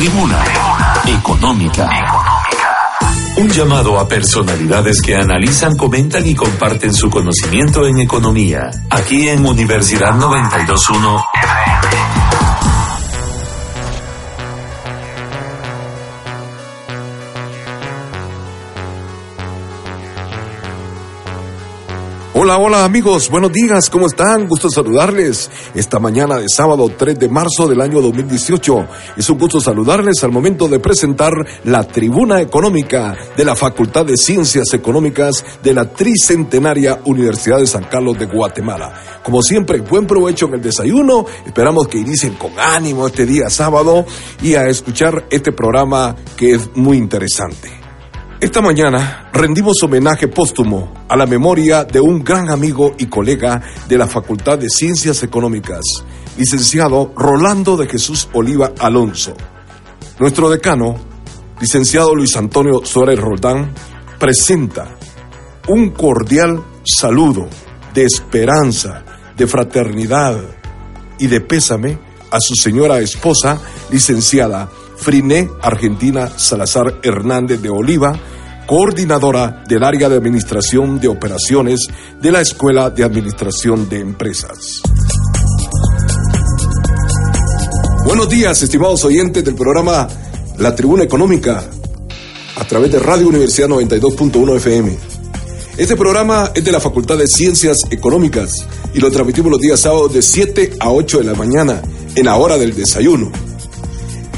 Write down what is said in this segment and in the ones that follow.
Tribuna Económica. Un llamado a personalidades que analizan, comentan y comparten su conocimiento en economía. Aquí en Universidad 921 Hola, hola amigos, buenos días, ¿cómo están? Gusto saludarles esta mañana de sábado 3 de marzo del año 2018. Es un gusto saludarles al momento de presentar la tribuna económica de la Facultad de Ciencias Económicas de la Tricentenaria Universidad de San Carlos de Guatemala. Como siempre, buen provecho en el desayuno, esperamos que inicien con ánimo este día sábado y a escuchar este programa que es muy interesante. Esta mañana rendimos homenaje póstumo a la memoria de un gran amigo y colega de la Facultad de Ciencias Económicas, licenciado Rolando de Jesús Oliva Alonso. Nuestro decano, licenciado Luis Antonio Suárez Roldán, presenta un cordial saludo de esperanza, de fraternidad y de pésame a su señora esposa, licenciada Friné Argentina Salazar Hernández de Oliva, coordinadora del área de administración de operaciones de la Escuela de Administración de Empresas. Buenos días, estimados oyentes del programa La Tribuna Económica, a través de Radio Universidad 92.1 FM. Este programa es de la Facultad de Ciencias Económicas y lo transmitimos los días sábados de 7 a 8 de la mañana, en la hora del desayuno.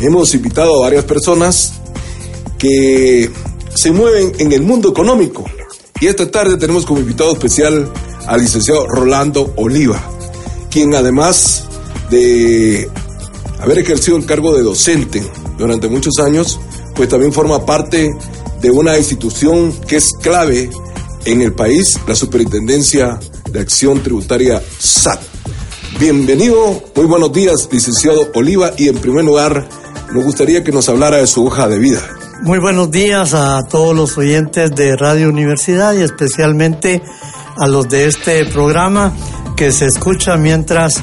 Hemos invitado a varias personas que se mueven en el mundo económico. Y esta tarde tenemos como invitado especial al licenciado Rolando Oliva, quien además de haber ejercido el cargo de docente durante muchos años, pues también forma parte de una institución que es clave en el país, la Superintendencia de Acción Tributaria SAT. Bienvenido, muy buenos días, licenciado Oliva, y en primer lugar, nos gustaría que nos hablara de su hoja de vida. Muy buenos días a todos los oyentes de Radio Universidad y especialmente a los de este programa que se escucha mientras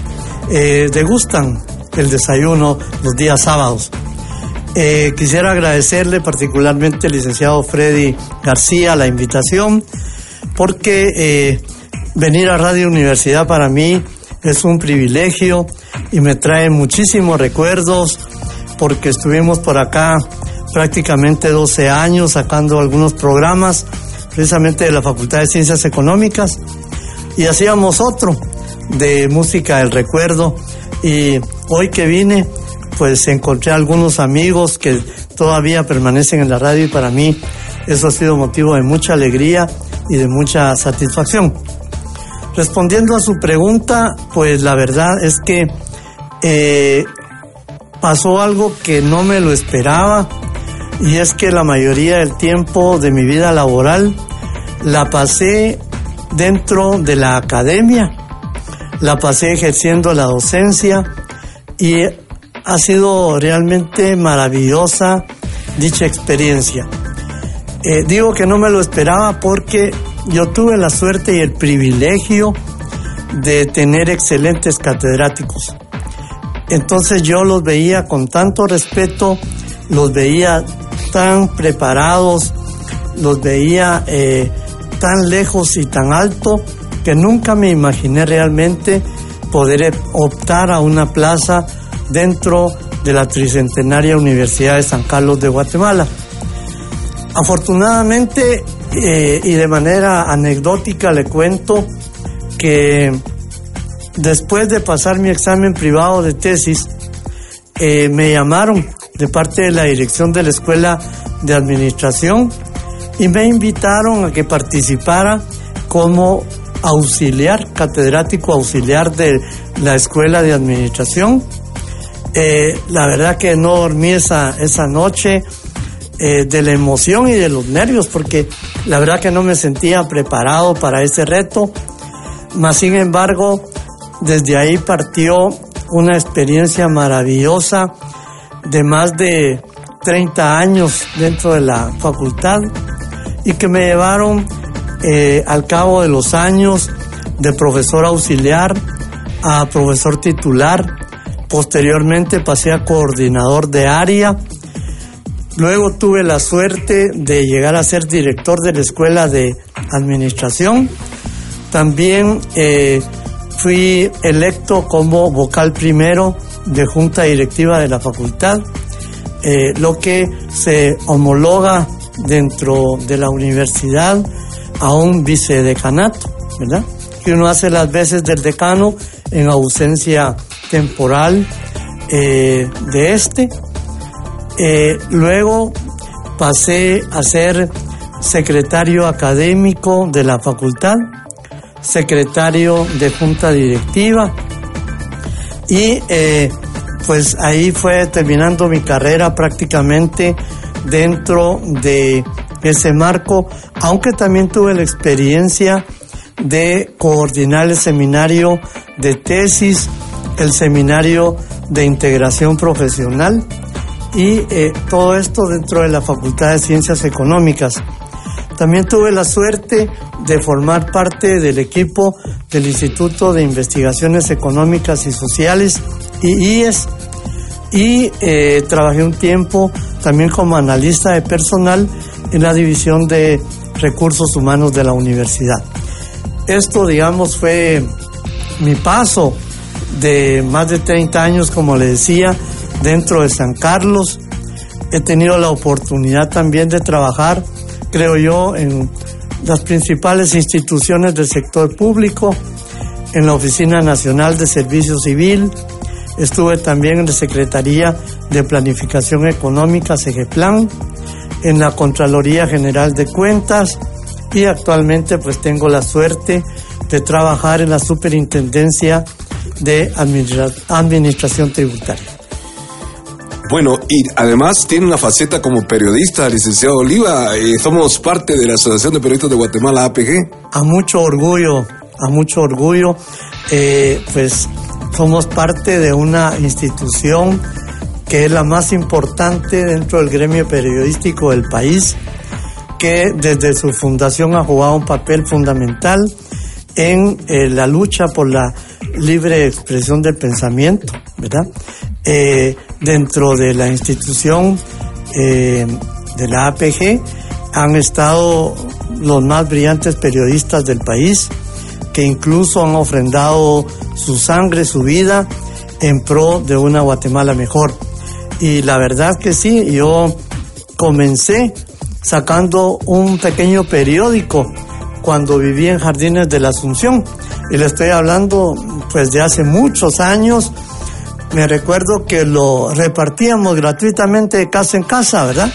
eh, degustan el desayuno los días sábados. Eh, quisiera agradecerle particularmente al licenciado Freddy García la invitación porque eh, venir a Radio Universidad para mí es un privilegio y me trae muchísimos recuerdos porque estuvimos por acá prácticamente 12 años sacando algunos programas precisamente de la Facultad de Ciencias Económicas y hacíamos otro de música del recuerdo y hoy que vine pues encontré algunos amigos que todavía permanecen en la radio y para mí eso ha sido motivo de mucha alegría y de mucha satisfacción. Respondiendo a su pregunta, pues la verdad es que eh, pasó algo que no me lo esperaba y es que la mayoría del tiempo de mi vida laboral la pasé dentro de la academia, la pasé ejerciendo la docencia y ha sido realmente maravillosa dicha experiencia. Eh, digo que no me lo esperaba porque yo tuve la suerte y el privilegio de tener excelentes catedráticos. Entonces yo los veía con tanto respeto, los veía tan preparados, los veía eh, tan lejos y tan alto que nunca me imaginé realmente poder optar a una plaza dentro de la Tricentenaria Universidad de San Carlos de Guatemala. Afortunadamente eh, y de manera anecdótica le cuento que después de pasar mi examen privado de tesis, eh, me llamaron de parte de la dirección de la Escuela de Administración y me invitaron a que participara como auxiliar, catedrático auxiliar de la Escuela de Administración Eh, la verdad que no dormí esa, esa noche eh, de la emoción y de los nervios, porque la verdad que no me sentía preparado para ese reto. Mas, sin embargo, desde ahí partió una experiencia maravillosa de más de 30 años dentro de la facultad y que me llevaron eh, al cabo de los años de profesor auxiliar a profesor titular. Posteriormente pasé a coordinador de área. Luego tuve la suerte de llegar a ser director de la escuela de administración. También eh, fui electo como vocal primero de junta directiva de la facultad, eh, lo que se homologa dentro de la universidad a un vicedecanato, ¿verdad? Que uno hace las veces del decano en ausencia temporal eh, de este. Eh, luego pasé a ser secretario académico de la facultad, secretario de junta directiva y eh, pues ahí fue terminando mi carrera prácticamente dentro de ese marco, aunque también tuve la experiencia de coordinar el seminario de tesis, el seminario de integración profesional y eh, todo esto dentro de la Facultad de Ciencias Económicas. También tuve la suerte de formar parte del equipo del Instituto de Investigaciones Económicas y Sociales, IIES, y eh, trabajé un tiempo también como analista de personal en la División de Recursos Humanos de la universidad. Esto, digamos, fue mi paso de más de 30 años, como le decía, dentro de San Carlos. He tenido la oportunidad también de trabajar, creo yo, en las principales instituciones del sector público, en la Oficina Nacional de Servicio Civil, estuve también en la Secretaría de Planificación Económica, SEGEPLAN, en la Contraloría General de Cuentas y actualmente pues tengo la suerte de trabajar en la Superintendencia de Administración Tributaria. Bueno, y además tiene una faceta como periodista, licenciado Oliva. Eh, somos parte de la Asociación de Periodistas de Guatemala, APG. A mucho orgullo, a mucho orgullo. Eh, pues somos parte de una institución que es la más importante dentro del gremio periodístico del país, que desde su fundación ha jugado un papel fundamental en eh, la lucha por la libre expresión del pensamiento, ¿verdad? Eh, dentro de la institución eh, de la APG han estado los más brillantes periodistas del país, que incluso han ofrendado su sangre, su vida en pro de una Guatemala mejor. Y la verdad que sí, yo comencé sacando un pequeño periódico cuando viví en Jardines de la Asunción. Y le estoy hablando pues de hace muchos años. Me recuerdo que lo repartíamos gratuitamente de casa en casa, ¿verdad?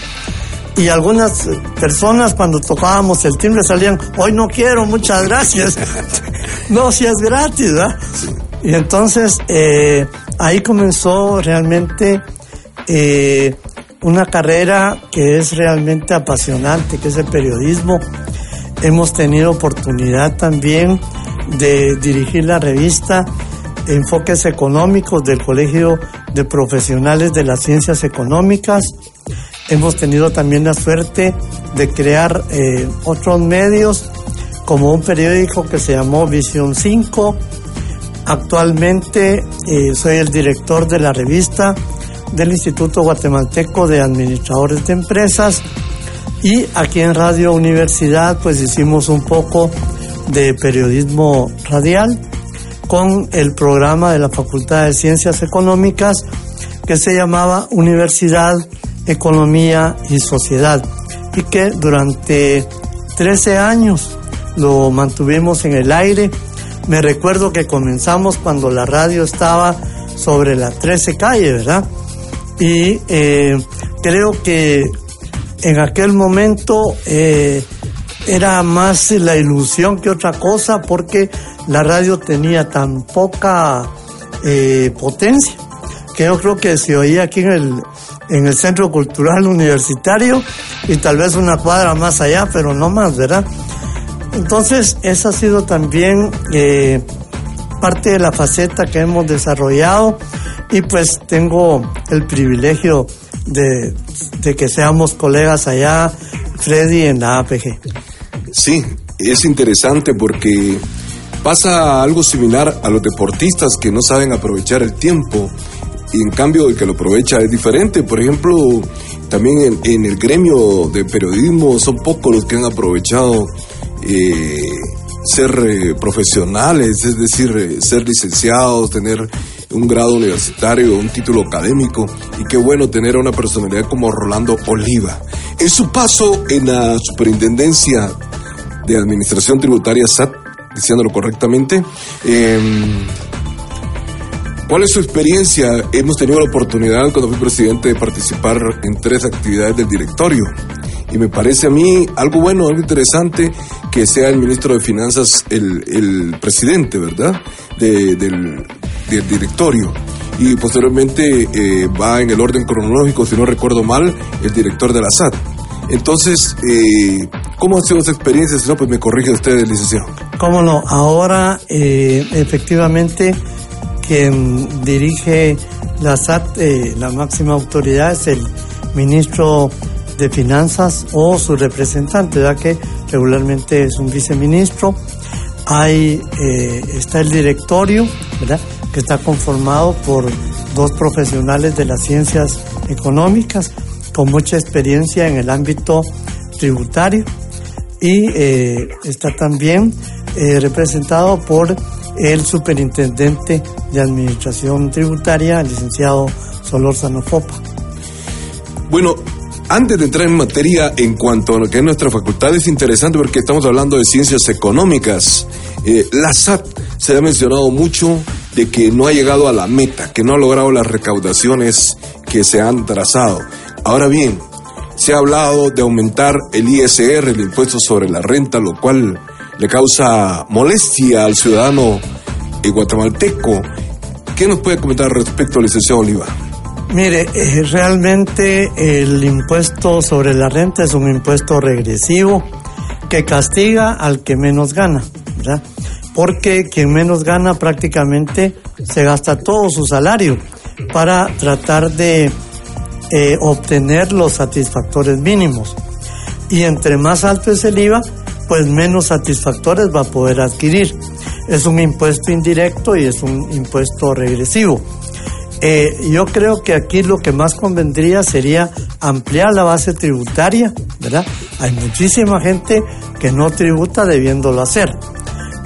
Y algunas personas cuando tocábamos el timbre salían, hoy no quiero, muchas gracias. no, si es gratis, ¿verdad? Y entonces eh, ahí comenzó realmente eh, una carrera que es realmente apasionante, que es el periodismo. Hemos tenido oportunidad también de dirigir la revista Enfoques Económicos del Colegio de Profesionales de las Ciencias Económicas Hemos tenido también la suerte de crear eh, otros medios, como un periódico que se llamó Visión 5. Actualmente eh, soy el director de la revista del Instituto Guatemalteco de Administradores de Empresas y aquí en Radio Universidad pues hicimos un poco de periodismo radial con el programa de la Facultad de Ciencias Económicas que se llamaba Universidad Economía y Sociedad y que durante 13 años lo mantuvimos en el aire. Me recuerdo que comenzamos cuando la radio estaba sobre la 13 calle, ¿verdad? Y eh, creo que en aquel momento eh, era más la ilusión que otra cosa porque la radio tenía tan poca eh, potencia que yo creo que se oía aquí en el, en el Centro Cultural Universitario y tal vez una cuadra más allá, pero no más, ¿verdad? Entonces, esa ha sido también eh, parte de la faceta que hemos desarrollado y pues tengo el privilegio de, de que seamos colegas allá, Freddy, en la APG. Sí, es interesante porque pasa algo similar a los deportistas que no saben aprovechar el tiempo y en cambio el que lo aprovecha es diferente. Por ejemplo, también en, el gremio de periodismo son pocos los que han aprovechado eh, ser eh, profesionales, es decir, eh, ser licenciados, tener un grado universitario, un título académico, y qué bueno tener a una personalidad como Rolando Oliva. En su paso en la superintendencia de Administración Tributaria SAT, diciéndolo correctamente, em, ¿Cuál es su experiencia? Hemos tenido la oportunidad cuando fui presidente de participar en tres actividades del directorio. Y me parece a mí algo bueno, algo interesante que sea el ministro de Finanzas el, presidente, ¿verdad? del, directorio. Y posteriormente eh, va en el orden cronológico, si no recuerdo mal, el director de la SAT. Entonces, eh, ¿cómo ha sido esa experiencia? Si no, pues me corrige usted, licenciado. Cómo no, ahora eh, efectivamente quien dirige la SAT, eh, la máxima autoridad, es el ministro de Finanzas o su representante, ya que regularmente es un viceministro. Hay, eh, está el directorio, ¿verdad? que está conformado por dos profesionales de las ciencias económicas con mucha experiencia en el ámbito tributario y eh, está también representado por el superintendente de Administración Tributaria, el licenciado Solórzano Fopa. Bueno, antes de entrar en materia en cuanto a lo que es nuestra facultad, es interesante porque estamos hablando de ciencias económicas. Eh, la SAT se ha mencionado mucho de que no ha llegado a la meta, que no ha logrado las recaudaciones que se han trazado. Ahora bien, se ha hablado de aumentar el ISR, el impuesto sobre la renta, lo cual le causa molestia al ciudadano guatemalteco. ¿Qué nos puede comentar respecto licenciado Oliva? Mire, eh, realmente el impuesto sobre la renta es un impuesto regresivo que castiga al que menos gana, ¿verdad? Porque quien menos gana prácticamente se gasta todo su salario para tratar de eh, obtener los satisfactores mínimos. Y entre más alto es el IVA, pues menos satisfactores va a poder adquirir. Es un impuesto indirecto y es un impuesto regresivo. Eh, yo creo que aquí lo que más convendría sería ampliar la base tributaria, ¿verdad? Hay muchísima gente que no tributa debiéndolo hacer.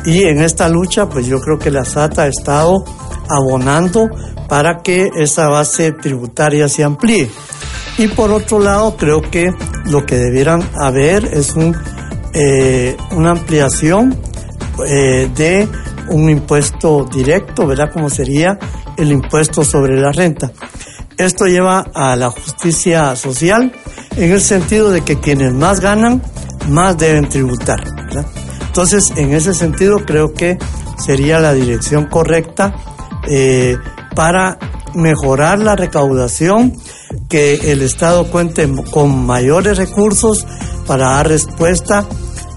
Y en esta lucha, pues yo creo que la SAT ha estado abonando para que esa base tributaria se amplíe. Y por otro lado, creo que lo que debieran haber es un eh, una ampliación eh, de un impuesto directo, ¿verdad? Como sería el impuesto sobre la renta. Esto lleva a la justicia social en el sentido de que quienes más ganan, más deben tributar. ¿verdad? Entonces, en ese sentido, creo que sería la dirección correcta eh, para mejorar la recaudación, que el Estado cuente con mayores recursos para dar respuesta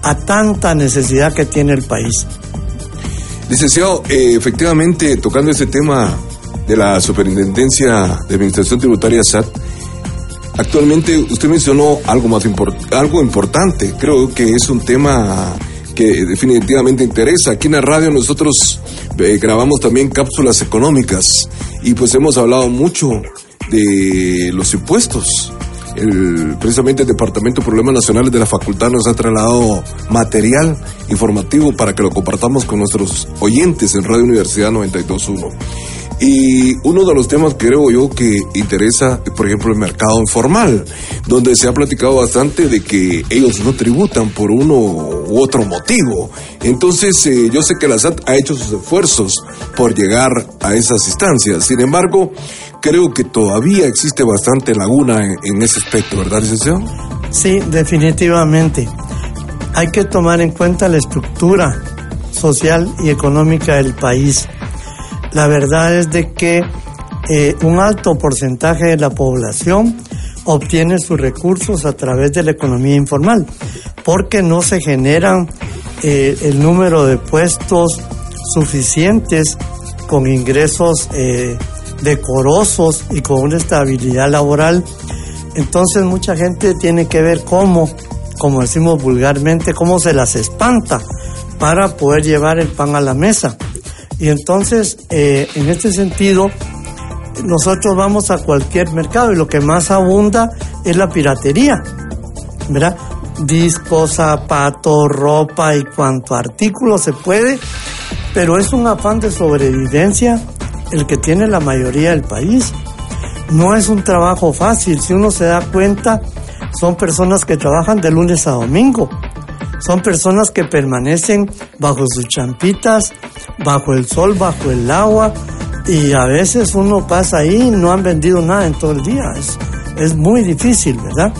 a tanta necesidad que tiene el país. Licenciado, eh, efectivamente, tocando ese tema de la Superintendencia de Administración Tributaria SAT, actualmente usted mencionó algo más algo importante. Creo que es un tema que definitivamente interesa. Aquí en la radio nosotros eh, grabamos también cápsulas económicas y pues hemos hablado mucho de los impuestos el, precisamente el Departamento de Problemas Nacionales de la Facultad nos ha trasladado material informativo para que lo compartamos con nuestros oyentes en Radio Universidad 921. Y uno de los temas que creo yo que interesa, por ejemplo, el mercado informal, donde se ha platicado bastante de que ellos no tributan por uno u otro motivo. Entonces, eh, yo sé que la SAT ha hecho sus esfuerzos por llegar a esas instancias. Sin embargo, creo que todavía existe bastante laguna en, ese aspecto, ¿verdad, licenciado? Sí, definitivamente. Hay que tomar en cuenta la estructura social y económica del país. La verdad es de que eh, un alto porcentaje de la población obtiene sus recursos a través de la economía informal, porque no se generan eh, el número de puestos suficientes con ingresos eh, decorosos y con una estabilidad laboral. Entonces mucha gente tiene que ver cómo, como decimos vulgarmente, cómo se las espanta para poder llevar el pan a la mesa. Y entonces, eh, en este sentido, nosotros vamos a cualquier mercado y lo que más abunda es la piratería, ¿verdad? Discos, zapatos, ropa y cuanto artículo se puede, pero es un afán de sobrevivencia el que tiene la mayoría del país. No es un trabajo fácil, si uno se da cuenta, son personas que trabajan de lunes a domingo, son personas que permanecen bajo sus champitas, bajo el sol, bajo el agua, y a veces uno pasa ahí y no han vendido nada en todo el día. Es, es muy difícil, ¿verdad?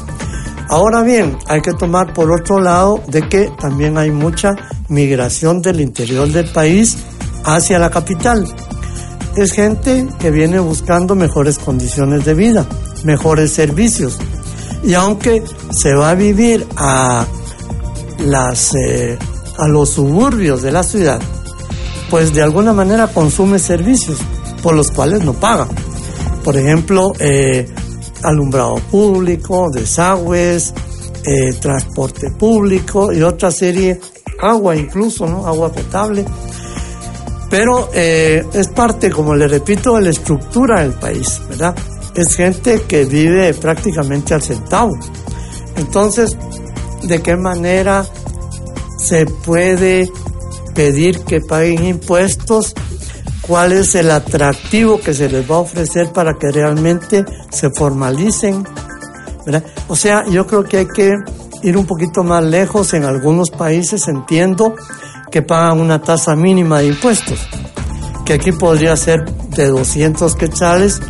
Ahora bien, hay que tomar por otro lado de que también hay mucha migración del interior del país hacia la capital. Es gente que viene buscando mejores condiciones de vida, mejores servicios. Y aunque se va a vivir a, las, eh, a los suburbios de la ciudad, pues de alguna manera consume servicios por los cuales no paga. Por ejemplo, eh, alumbrado público, desagües, eh, transporte público y otra serie, agua incluso, ¿no? Agua potable. Pero es parte, como le repito, de la estructura del país, ¿verdad? Es gente que vive prácticamente al centavo. Entonces, ¿de qué manera se puede pedir que paguen impuestos, cuál es el atractivo que se les va a ofrecer para que realmente se formalicen. O sea, yo creo que hay que ir un poquito más lejos. En algunos países entiendo que pagan una tasa mínima de impuestos, que aquí podría ser de 200 quetzales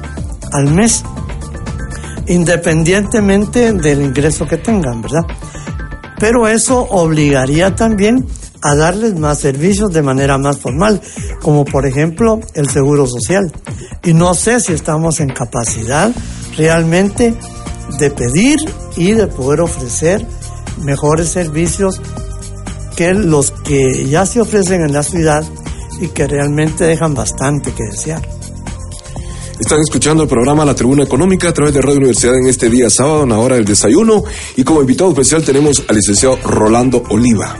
al mes, independientemente del ingreso que tengan, ¿verdad? Pero eso obligaría también a darles más servicios de manera más formal, como por ejemplo el seguro social. Y no sé si estamos en capacidad realmente de pedir y de poder ofrecer mejores servicios que los que ya se ofrecen en la ciudad y que realmente dejan bastante que desear. Están escuchando el programa La Tribuna Económica a través de Radio Universidad en este día sábado, en la hora del desayuno. Y como invitado especial tenemos al licenciado Rolando Oliva.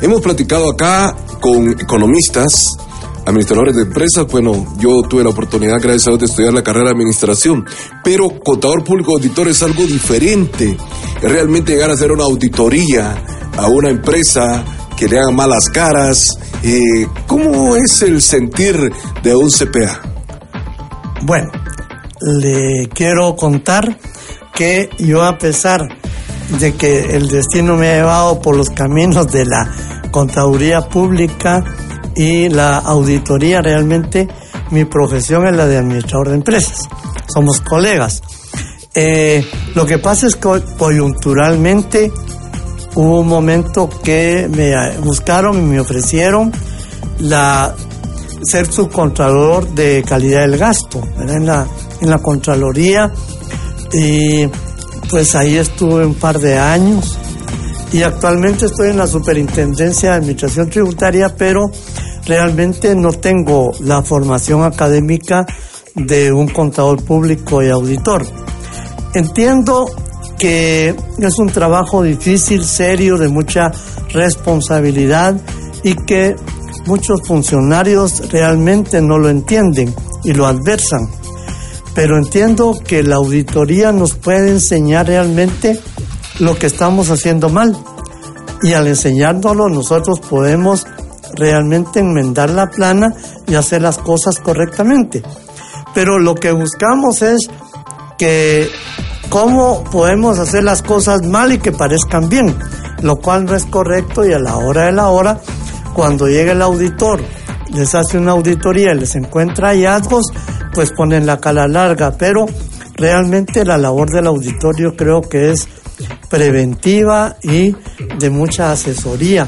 Hemos platicado acá con economistas, administradores de empresas. Bueno, yo tuve la oportunidad, gracias a Dios, de estudiar la carrera de administración, pero contador público auditor es algo diferente. Realmente llegar a hacer una auditoría a una empresa que le hagan malas caras. Eh, ¿Cómo es el sentir de un CPA? Bueno, le quiero contar que yo a pesar de que el destino me ha llevado por los caminos de la contaduría pública y la auditoría. Realmente mi profesión es la de administrador de empresas. Somos colegas. Eh, lo que pasa es que coyunturalmente hubo un momento que me buscaron y me ofrecieron la ser subcontralor de calidad del gasto en la en la contraloría. Y pues ahí estuve un par de años. Y actualmente estoy en la Superintendencia de Administración Tributaria, pero realmente no tengo la formación académica de un contador público y auditor. Entiendo que es un trabajo difícil, serio, de mucha responsabilidad y que muchos funcionarios realmente no lo entienden y lo adversan pero entiendo que la auditoría nos puede enseñar realmente lo que estamos haciendo mal. Y al enseñándolo nosotros podemos realmente enmendar la plana y hacer las cosas correctamente. Pero lo que buscamos es que cómo podemos hacer las cosas mal y que parezcan bien, lo cual no es correcto y a la hora de la hora, cuando llega el auditor, les hace una auditoría y les encuentra hallazgos, pues ponen la cala larga, pero realmente la labor del auditorio creo que es preventiva y de mucha asesoría.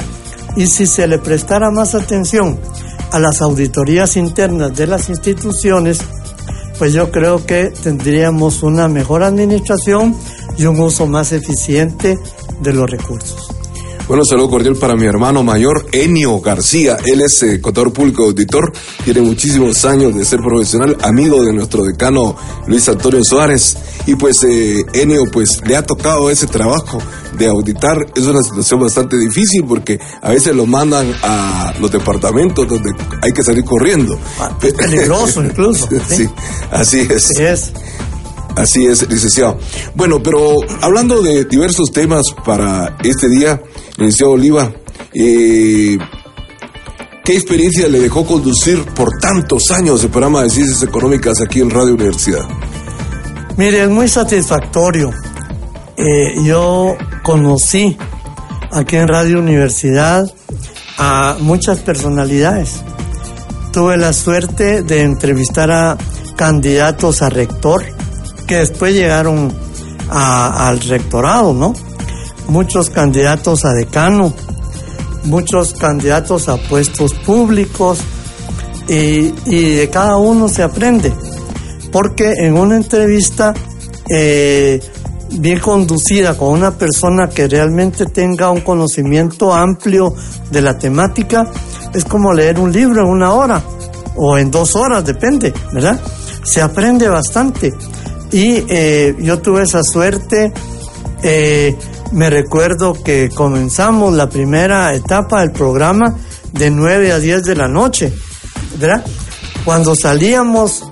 Y si se le prestara más atención a las auditorías internas de las instituciones, pues yo creo que tendríamos una mejor administración y un uso más eficiente de los recursos. Bueno, saludo cordial para mi hermano mayor, Enio García. Él es eh, contador público auditor, tiene muchísimos años de ser profesional, amigo de nuestro decano Luis Antonio Suárez. Y pues eh, Enio, pues le ha tocado ese trabajo de auditar. Es una situación bastante difícil porque a veces lo mandan a los departamentos donde hay que salir corriendo. Ah, es peligroso incluso. sí, así es. Así es. Así es, licenciado. Bueno, pero hablando de diversos temas para este día, licenciado Oliva, eh, ¿qué experiencia le dejó conducir por tantos años el programa de ciencias económicas aquí en Radio Universidad? Mire, es muy satisfactorio. Eh, yo conocí aquí en Radio Universidad a muchas personalidades. Tuve la suerte de entrevistar a candidatos a rector que después llegaron al rectorado, ¿no? Muchos candidatos a decano, muchos candidatos a puestos públicos y, de cada uno se aprende, porque en una entrevista eh, bien conducida con una persona que realmente tenga un conocimiento amplio de la temática, es como leer un libro en una hora o en dos horas, depende, ¿verdad? Se aprende bastante. Y eh, yo tuve esa suerte. Eh, me recuerdo que comenzamos la primera etapa del programa de 9 a 10 de la noche, ¿verdad? Cuando salíamos,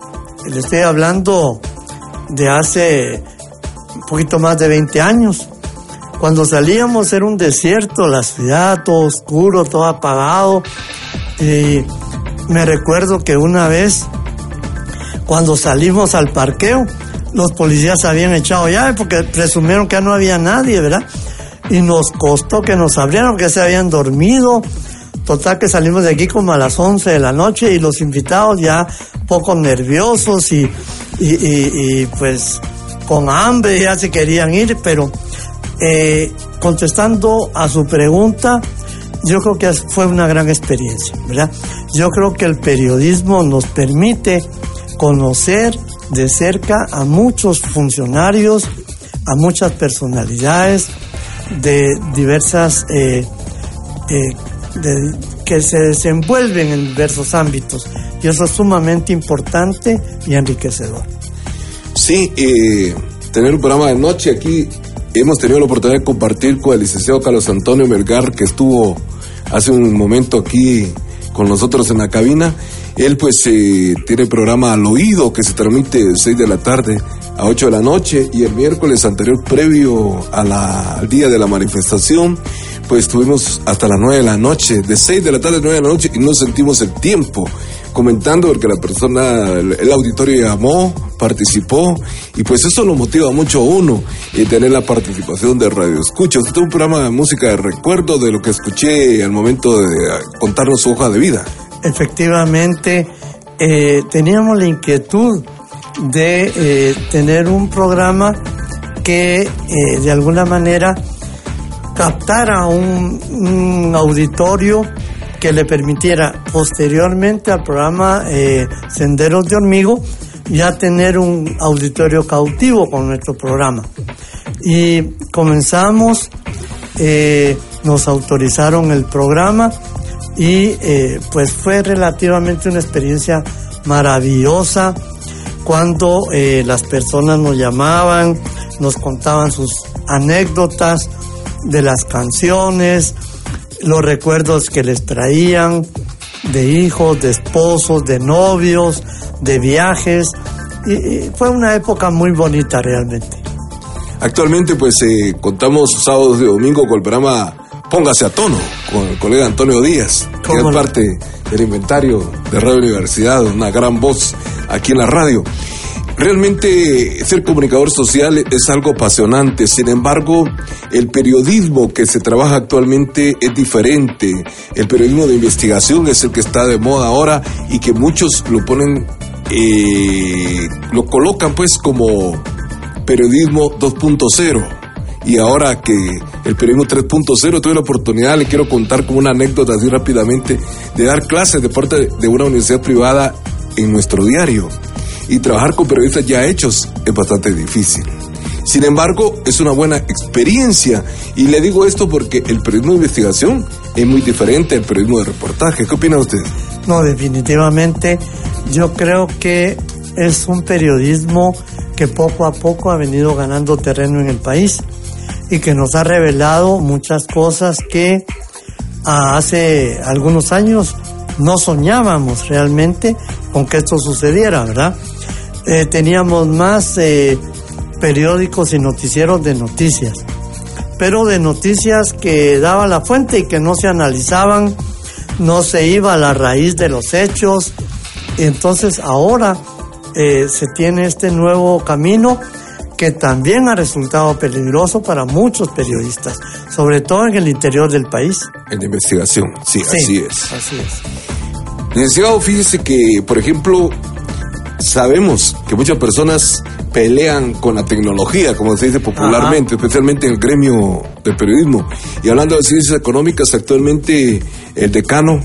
le estoy hablando de hace un poquito más de 20 años, cuando salíamos era un desierto, la ciudad, todo oscuro, todo apagado. Y me recuerdo que una vez, cuando salimos al parqueo, los policías habían echado llave porque presumieron que no había nadie, ¿verdad? Y nos costó que nos abrieran, que se habían dormido. Total que salimos de aquí como a las 11 de la noche y los invitados ya poco nerviosos y, y, pues con hambre ya se querían ir, pero eh, contestando a su pregunta, yo creo que fue una gran experiencia, ¿verdad? Yo creo que el periodismo nos permite conocer de cerca a muchos funcionarios, a muchas personalidades de diversas, eh, eh, que se desenvuelven en diversos ámbitos. Y eso es sumamente importante y enriquecedor. Sí, eh, tener un programa de noche aquí, hemos tenido la oportunidad de compartir con el licenciado Carlos Antonio Melgar, que estuvo hace un momento aquí con nosotros en la cabina. Él pues eh, tiene programa al oído que se transmite de 6 de la tarde a 8 de la noche y el miércoles anterior previo a la, al día de la manifestación pues estuvimos hasta las 9 de la noche, de 6 de la tarde a 9 de la noche y no sentimos el tiempo comentando porque la persona, el, auditorio llamó, participó y pues eso lo motiva mucho a uno y tener la participación de Radio Escucha. Usted tuvo un programa de música de recuerdo de lo que escuché al momento de contarnos su hoja de vida efectivamente eh, teníamos la inquietud de eh, tener un programa que eh, de alguna manera captara un, un, auditorio que le permitiera posteriormente al programa Senderos de Hormigo ya tener un auditorio cautivo con nuestro programa. Y comenzamos, nos autorizaron el programa y eh, pues fue relativamente una experiencia maravillosa cuando eh, las personas nos llamaban, nos contaban sus anécdotas de las canciones, los recuerdos que les traían de hijos, de esposos, de novios, de viajes. Y, fue una época muy bonita realmente. Actualmente pues eh, contamos sábados y domingo con el programa póngase a tono con el colega Antonio Díaz, que es parte del inventario de Radio Universidad, una gran voz aquí en la radio. Realmente ser comunicador social es algo apasionante, sin embargo, el periodismo que se trabaja actualmente es diferente. El periodismo de investigación es el que está de moda ahora y que muchos lo ponen, eh, lo colocan pues como periodismo 2.0 y ahora que el periodismo 3.0 tuve la oportunidad, le quiero contar como una anécdota así rápidamente, de dar clases de parte de una universidad privada en nuestro diario. y trabajar con periodistas ya hechos es bastante difícil. Sin embargo, es una buena experiencia y le digo esto porque el periodismo de investigación es muy diferente al periodismo de reportaje. ¿Qué opina usted? No, definitivamente yo creo que es un periodismo que poco a poco ha venido ganando terreno en el país y que nos ha revelado muchas cosas que hace algunos años no soñábamos realmente con que esto sucediera, ¿verdad? Eh, teníamos más eh, periódicos y noticieros de noticias, pero de noticias que daba la fuente y que no se analizaban, no se iba a la raíz de los hechos. Entonces ahora eh, se tiene este nuevo camino que también ha resultado peligroso para muchos periodistas, sobre todo en el interior del país. En investigación, sí, así es. Así es. Licenciado, fíjese que, por ejemplo, sabemos que muchas personas pelean con la tecnología, como se dice popularmente, especialmente en el gremio de periodismo. Y hablando de ciencias económicas, actualmente el decano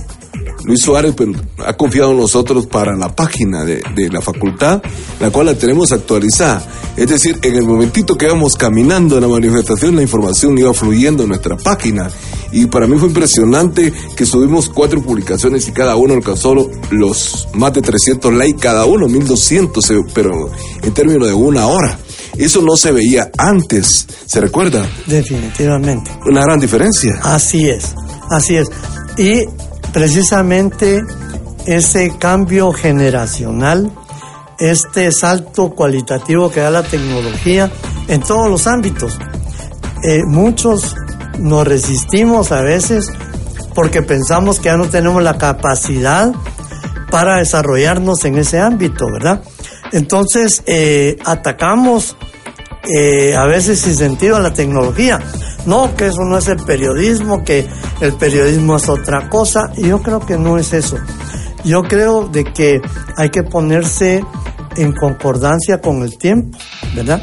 Luis Suárez pues, ha confiado en nosotros para la página de, la facultad, la cual la tenemos actualizada. Es decir, en el momentito que íbamos caminando en la manifestación, la información iba fluyendo en nuestra página. Y para mí fue impresionante que subimos cuatro publicaciones y cada uno alcanzó los más de 300 likes cada uno, 1200, eh, pero en términos de una hora. Eso no se veía antes, ¿se recuerda? Definitivamente. Una gran diferencia. Así es, así es. Y precisamente ese cambio generacional, este salto cualitativo que da la tecnología en todos los ámbitos. Eh, muchos nos resistimos a veces porque pensamos que ya no tenemos la capacidad para desarrollarnos en ese ámbito, ¿verdad? Entonces eh, atacamos eh, a veces sin sentido a la tecnología. No, que eso no es el periodismo, que el periodismo es otra cosa. Y yo creo que no es eso. Yo creo de que hay que ponerse en concordancia con el tiempo, ¿verdad?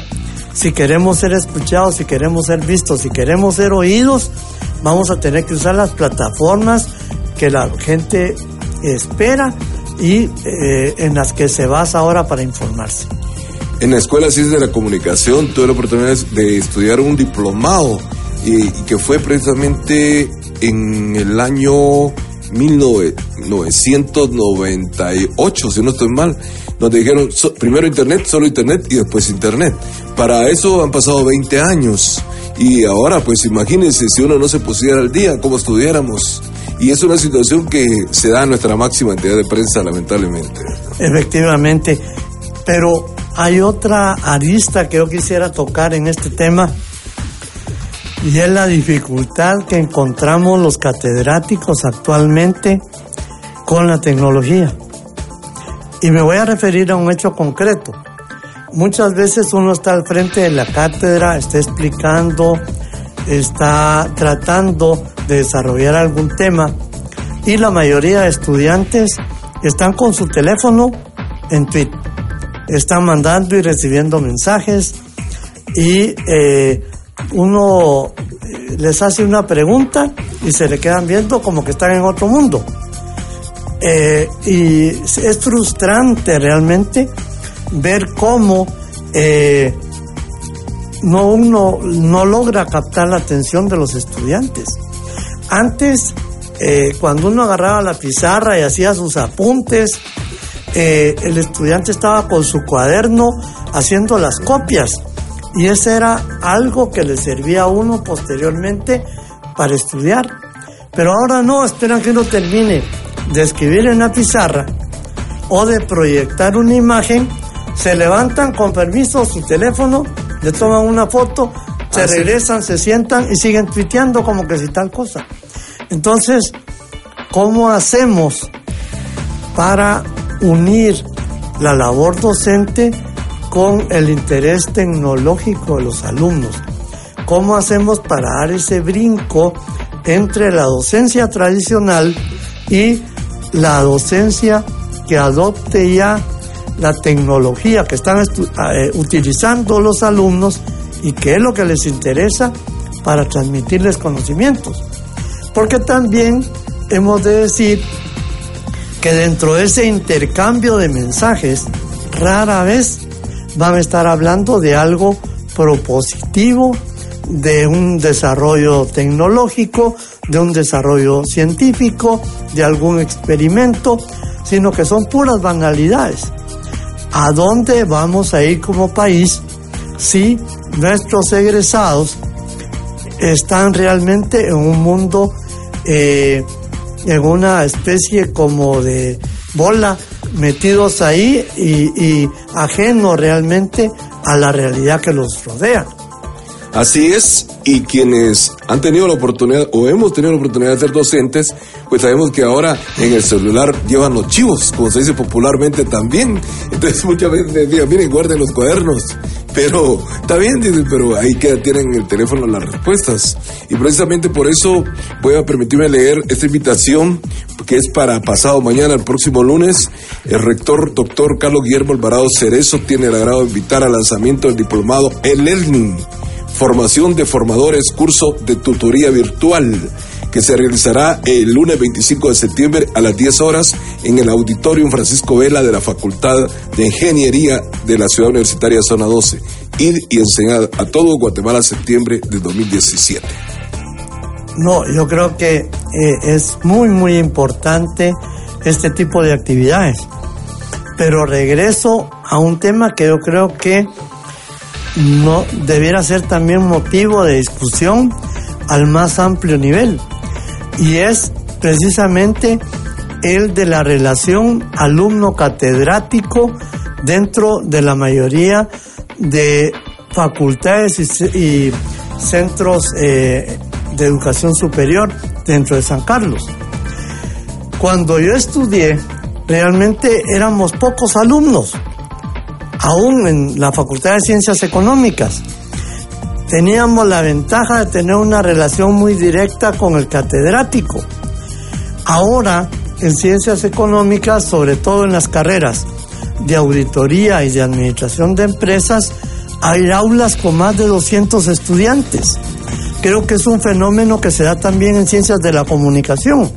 Si queremos ser escuchados, si queremos ser vistos, si queremos ser oídos, vamos a tener que usar las plataformas que la gente espera y eh, en las que se basa ahora para informarse. En la Escuela de Ciencias de la Comunicación tuve la oportunidad de estudiar un diplomado y, que fue precisamente en el año 1998, si no estoy mal, donde dijeron primero Internet, solo Internet y después Internet. Para eso han pasado 20 años y ahora pues imagínense si uno no se pusiera al día, cómo estudiáramos. Y es una situación que se da en nuestra máxima entidad de prensa, lamentablemente. Efectivamente, pero hay otra arista que yo quisiera tocar en este tema y es la dificultad que encontramos los catedráticos actualmente con la tecnología. Y me voy a referir a un hecho concreto. Muchas veces uno está al frente de la cátedra, está explicando, está tratando de desarrollar algún tema y la mayoría de estudiantes están con su teléfono en Twitter. Están mandando y recibiendo mensajes y eh, uno eh, les hace una pregunta y se le quedan viendo como que están en otro mundo. Eh, y es frustrante realmente ver cómo eh, no uno no logra captar la atención de los estudiantes. Antes, cuando uno agarraba la pizarra y hacía sus apuntes, el estudiante estaba con su cuaderno haciendo las copias y ese era algo que le servía a uno posteriormente para estudiar. Pero ahora no, esperan que uno termine de escribir en la pizarra o de proyectar una imagen, se levantan con permiso su teléfono, le toman una foto, se ah, regresan, se sientan y siguen tuiteando como que si tal cosa. Entonces, ¿cómo hacemos para unir la labor docente con el interés tecnológico de los alumnos. ¿Cómo hacemos para dar ese brinco entre la docencia tradicional y la docencia que adopte ya la tecnología que están eh, utilizando los alumnos y que es lo que les interesa para transmitirles conocimientos? Porque también hemos de decir que dentro de ese intercambio de mensajes rara vez van a estar hablando de algo propositivo, de un desarrollo tecnológico, de un desarrollo científico, de algún experimento, sino que son puras banalidades. ¿A dónde vamos a ir como país si nuestros egresados están realmente en un mundo, eh, en una especie como de bola, metidos ahí y, y ajenos realmente a la realidad que los rodea? Así es, y quienes han tenido la oportunidad o hemos tenido la oportunidad de ser docentes, pues sabemos que ahora en el celular llevan los chivos, como se dice popularmente también. Entonces muchas veces me dicen, miren, guarden los cuadernos. Pero está bien, pero ahí queda, tienen en el teléfono las respuestas. Y precisamente por eso voy a permitirme leer esta invitación que es para pasado mañana, el próximo lunes. El rector doctor Carlos Guillermo Alvarado Cerezo tiene el agrado de invitar al lanzamiento del diplomado e-learning formación de formadores, curso de tutoría virtual que se realizará el lunes 25 de septiembre a las 10 horas en el Auditorium Francisco Vela de la Facultad de Ingeniería de la Ciudad Universitaria Zona 12. Ir y enseñar a todo Guatemala septiembre de 2017. No, yo creo que eh, es muy, muy importante este tipo de actividades. Pero regreso a un tema que yo creo que no debiera ser también motivo de discusión al más amplio nivel y es precisamente el de la relación alumno catedrático dentro de la mayoría de facultades y, centros eh, de educación superior dentro de San Carlos. Cuando yo estudié, realmente éramos pocos alumnos aún en la Facultad de Ciencias Económicas, teníamos la ventaja de tener una relación muy directa con el catedrático. Ahora, en Ciencias Económicas, sobre todo en las carreras de auditoría y de administración de empresas, hay aulas con más de 200 estudiantes. Creo que es un fenómeno que se da también en ciencias de la comunicación.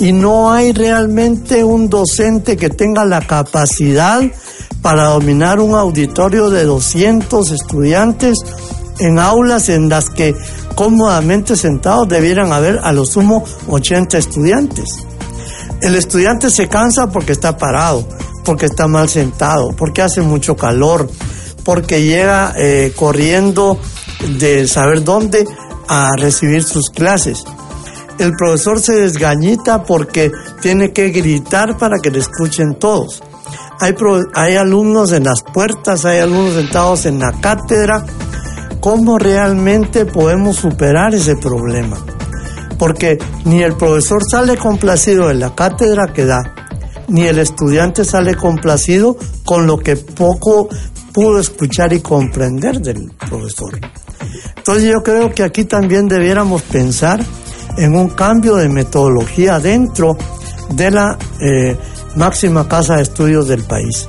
Y no hay realmente un docente que tenga la capacidad para dominar un auditorio de 200 estudiantes en aulas en las que cómodamente sentados debieran haber a lo sumo 80 estudiantes. El estudiante se cansa porque está parado, porque está mal sentado, porque hace mucho calor, porque llega eh, corriendo de saber dónde a recibir sus clases. El profesor se desgañita porque tiene que gritar para que le escuchen todos hay, hay alumnos en las puertas, hay alumnos sentados en la cátedra. ¿Cómo realmente podemos superar ese problema? Porque ni el profesor sale complacido de la cátedra que da, ni el estudiante sale complacido con lo que poco pudo escuchar y comprender del profesor. Entonces yo creo que aquí también debiéramos pensar en un cambio de metodología dentro de la eh, máxima casa de estudios del país.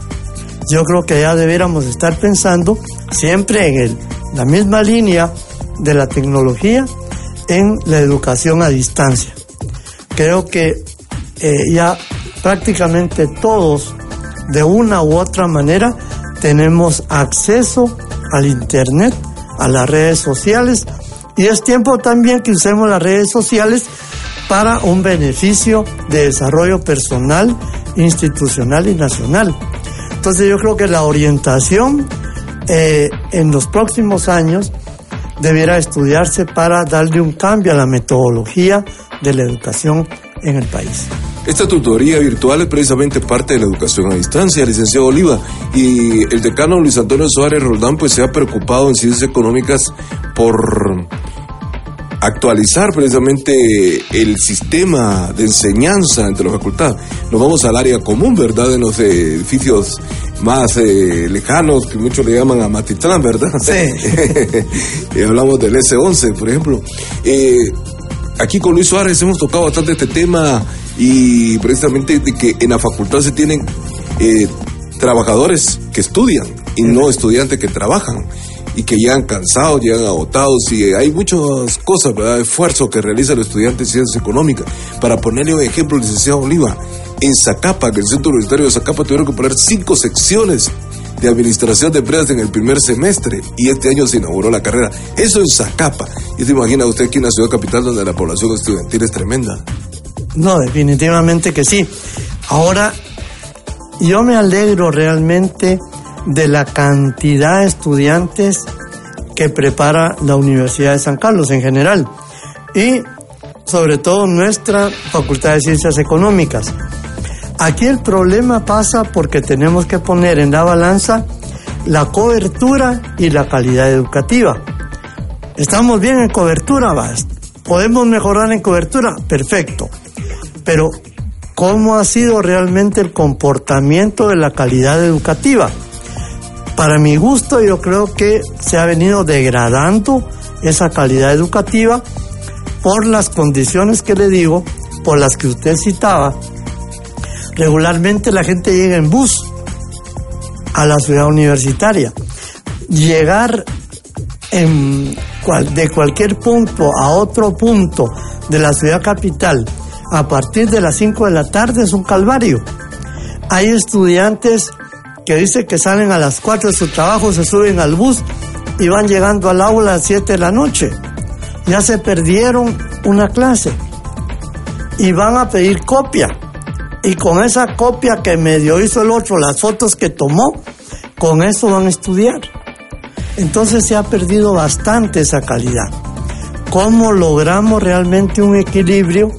Yo creo que ya debiéramos estar pensando siempre en el, la misma línea de la tecnología en la educación a distancia. Creo que eh, ya prácticamente todos, de una u otra manera, tenemos acceso al Internet, a las redes sociales, y es tiempo también que usemos las redes sociales para un beneficio de desarrollo personal institucional y nacional. Entonces yo creo que la orientación eh, en los próximos años debiera estudiarse para darle un cambio a la metodología de la educación en el país. Esta tutoría virtual es precisamente parte de la educación a distancia, licenciado Oliva, y el decano Luis Antonio Suárez Roldán pues se ha preocupado en ciencias económicas por actualizar precisamente el sistema de enseñanza entre la facultad. Nos vamos al área común, ¿verdad? En los edificios más eh, lejanos, que muchos le llaman a Matitlán, ¿verdad? Sí. hablamos del S11, por ejemplo. Eh, aquí con Luis Suárez hemos tocado bastante este tema y precisamente de que en la facultad se tienen eh, trabajadores que estudian y no estudiantes que trabajan y que llegan cansados, llegan agotados y hay muchas cosas, ¿verdad? Esfuerzo que realiza el estudiante de ciencias económicas. Para ponerle un ejemplo, licenciado Oliva, En Zacapa, que el Centro Universitario de Zacapa tuvieron que poner cinco secciones de administración de empresas en el primer semestre y este año se inauguró la carrera. Eso en Zacapa. Y se imagina usted aquí en la ciudad capital donde la población estudiantil es tremenda. No, definitivamente que sí. Ahora, yo me alegro realmente de la cantidad de estudiantes que prepara la Universidad de San Carlos en general y sobre todo nuestra Facultad de Ciencias Económicas. Aquí el problema pasa porque tenemos que poner en la balanza la cobertura y la calidad educativa. Estamos bien en cobertura, podemos mejorar en cobertura, perfecto. Pero, ¿cómo ha sido realmente el comportamiento de la calidad educativa? Para mi gusto, yo creo que se ha venido degradando esa calidad educativa por las condiciones que le digo, por las que usted citaba. Regularmente la gente llega en bus a la ciudad universitaria. Llegar de cualquier punto a otro punto de la ciudad capital a partir de las 5 de la tarde es un calvario. Hay estudiantes que dicen que salen a las 4 de su trabajo, se suben al bus y van llegando al aula a las 7 de la noche. Ya se perdieron una clase y van a pedir copia. Y con esa copia que medio hizo el otro, las fotos que tomó, con eso van a estudiar. Entonces se ha perdido bastante esa calidad. ¿Cómo logramos realmente un equilibrio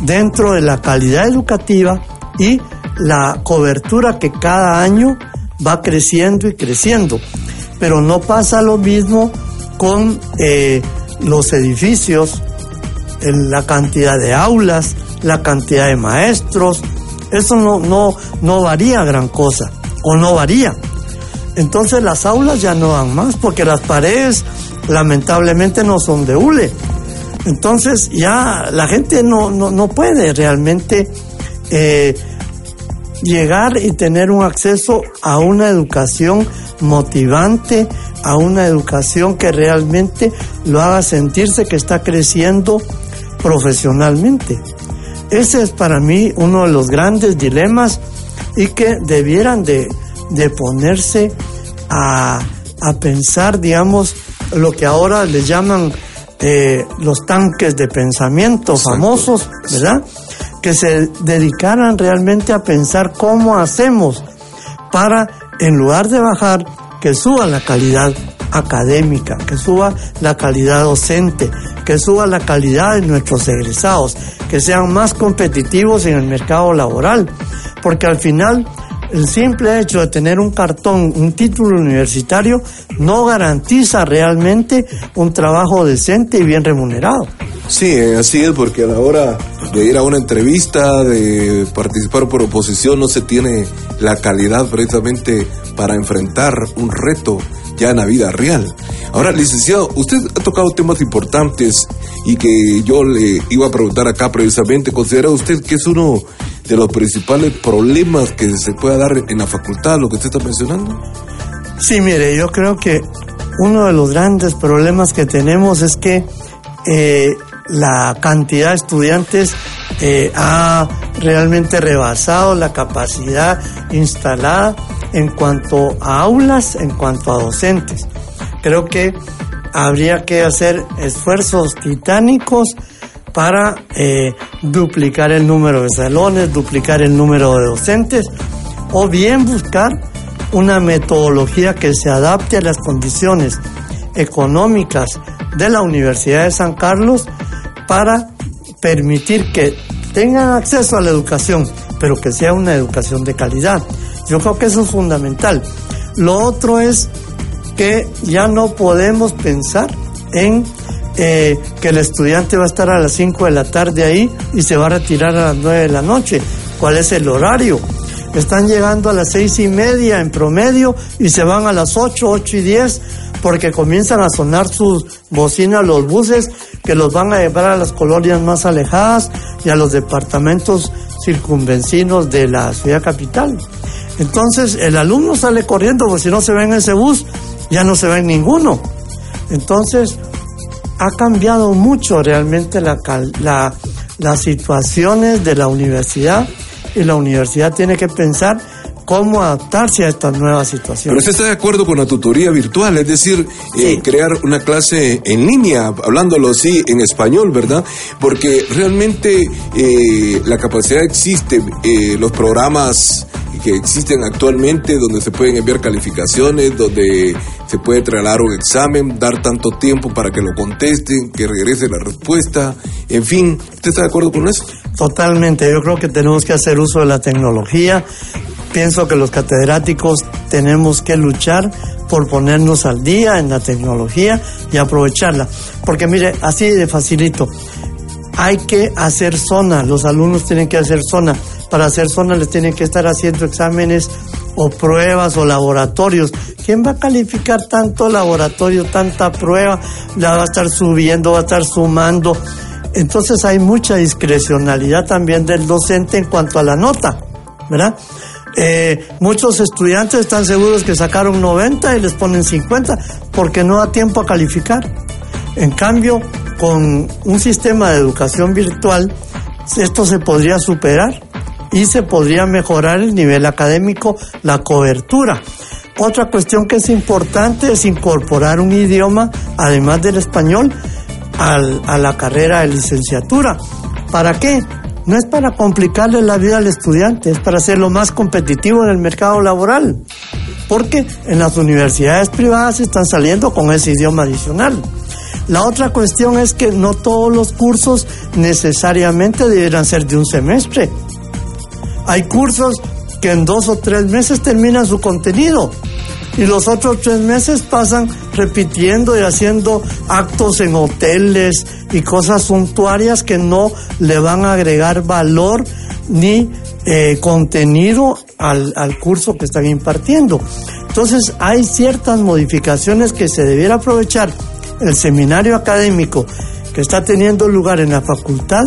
dentro de la calidad educativa y la cobertura que cada año va creciendo y creciendo. Pero no pasa lo mismo con eh, los edificios, la cantidad de aulas, la cantidad de maestros. Eso no, no, no varía gran cosa, o no varía. Entonces las aulas ya no dan más, porque las paredes lamentablemente no son de hule. Entonces ya la gente no, no, puede realmente eh, llegar y tener un acceso a una educación motivante, a una educación que realmente lo haga sentirse que está creciendo profesionalmente. Ese es para mí uno de los grandes dilemas y que debieran de, ponerse a, a pensar, digamos, lo que ahora le llaman eh, los tanques de pensamiento famosos, ¿verdad? Que se dedicaran realmente a pensar cómo hacemos para, en lugar de bajar, que suba la calidad académica, que suba la calidad docente, que suba la calidad de nuestros egresados, que sean más competitivos en el mercado laboral, porque al final el simple hecho de tener un cartón, un título universitario, no garantiza realmente un trabajo decente y bien remunerado. Sí, eh, así es, porque a la hora de ir a una entrevista, de participar por oposición, no se tiene la calidad precisamente para enfrentar un reto ya en la vida real. Ahora, licenciado, usted ha tocado temas importantes y que yo le iba a preguntar acá precisamente. ¿Considera usted que es uno de los principales problemas que se pueda dar en la facultad, lo que usted está mencionando? Sí, mire, yo creo que uno de los grandes problemas que tenemos es que eh, la cantidad de estudiantes eh, ha realmente rebasado la capacidad instalada en cuanto a aulas, en cuanto a docentes. Creo que habría que hacer esfuerzos titánicos para eh, duplicar el número de salones, duplicar el número de docentes o bien buscar una metodología que se adapte a las condiciones económicas de la Universidad de San Carlos para permitir que tengan acceso a la educación, pero que sea una educación de calidad. Yo creo que eso es fundamental. Lo otro es que ya no podemos pensar en eh, que el estudiante va a estar a las 5 de la tarde ahí y se va a retirar a las 9 de la noche. ¿Cuál es el horario? Están llegando a las seis y media en promedio y se van a las 8, 8 y 10 porque comienzan a sonar sus bocinas los buses que los van a llevar a las colonias más alejadas y a los departamentos circunvencinos de la ciudad capital. Entonces el alumno sale corriendo porque si no se ve en ese bus ya no se ve en ninguno. Entonces ha cambiado mucho realmente la, las situaciones de la universidad y la universidad tiene que pensar cómo adaptarse a estas nuevas situaciones. Pero usted está de acuerdo con la tutoría virtual, es decir, eh, crear una clase en línea, hablándolo así en español, ¿verdad? Porque realmente eh, la capacidad existe, eh, los programas que existen actualmente donde se pueden enviar calificaciones, donde se puede trasladar un examen, dar tanto tiempo para que lo contesten, que regrese la respuesta, en fin, ¿usted está de acuerdo con eso? Totalmente, yo creo que tenemos que hacer uso de la tecnología. Pienso que los catedráticos tenemos que luchar por ponernos al día en la tecnología y aprovecharla. Porque mire, así de facilito, hay que hacer zona, los alumnos tienen que hacer zona. Para hacer zona les tienen que estar haciendo exámenes o pruebas o laboratorios. ¿Quién va a calificar tanto laboratorio, tanta prueba? La va a estar subiendo, va a estar sumando. Entonces hay mucha discrecionalidad también del docente en cuanto a la nota, ¿verdad? Eh, muchos estudiantes están seguros que sacaron 90 y les ponen 50 porque no da tiempo a calificar. En cambio, con un sistema de educación virtual, esto se podría superar y se podría mejorar el nivel académico, la cobertura. Otra cuestión que es importante es incorporar un idioma, además del español, a la carrera de licenciatura. ¿Para qué? No es para complicarle la vida al estudiante, es para hacerlo más competitivo en el mercado laboral. Porque en las universidades privadas están saliendo con ese idioma adicional. La otra cuestión es que no todos los cursos necesariamente deberán ser de un semestre. Hay cursos que en dos o tres meses terminan su contenido y los otros tres meses pasan repitiendo y haciendo actos en hoteles y cosas suntuarias que no le van a agregar valor ni eh, contenido al, al curso que están impartiendo. Entonces hay ciertas modificaciones que se debiera aprovechar el seminario académico que está teniendo lugar en la facultad